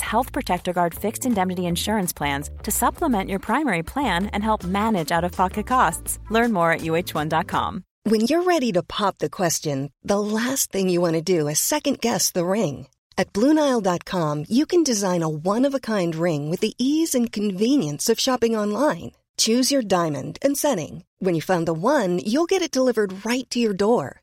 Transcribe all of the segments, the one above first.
Health Protector Guard fixed indemnity insurance plans to supplement your primary plan and help manage out of pocket costs. Learn more at uh1.com. When you're ready to pop the question, the last thing you want to do is second guess the ring. At Bluenile.com, you can design a one of a kind ring with the ease and convenience of shopping online. Choose your diamond and setting. When you find the one, you'll get it delivered right to your door.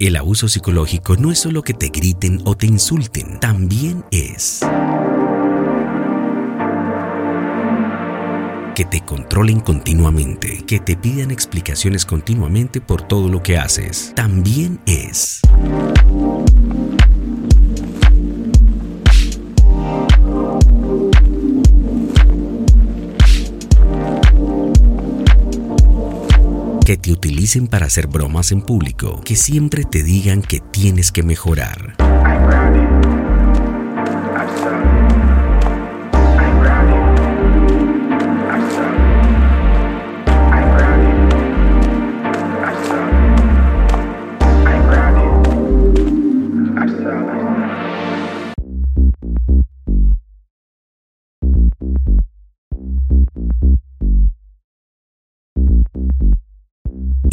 El abuso psicológico no es solo que te griten o te insulten, también es que te controlen continuamente, que te pidan explicaciones continuamente por todo lo que haces. También es que te utilicen para hacer bromas en público, que siempre te digan que tienes que mejorar.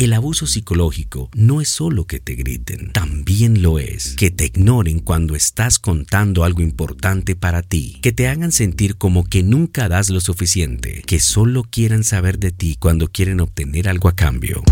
El abuso psicológico no es solo que te griten, también lo es. Que te ignoren cuando estás contando algo importante para ti, que te hagan sentir como que nunca das lo suficiente, que solo quieran saber de ti cuando quieren obtener algo a cambio.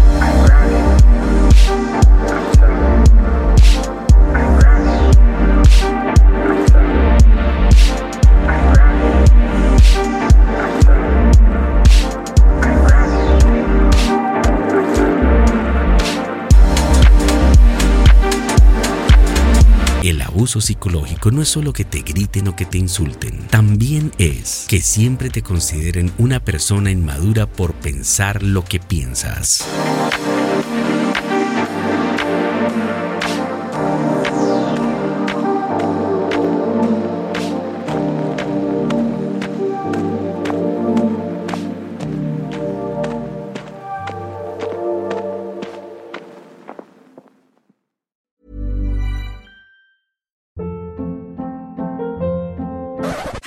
Abuso psicológico no es solo que te griten o que te insulten, también es que siempre te consideren una persona inmadura por pensar lo que piensas.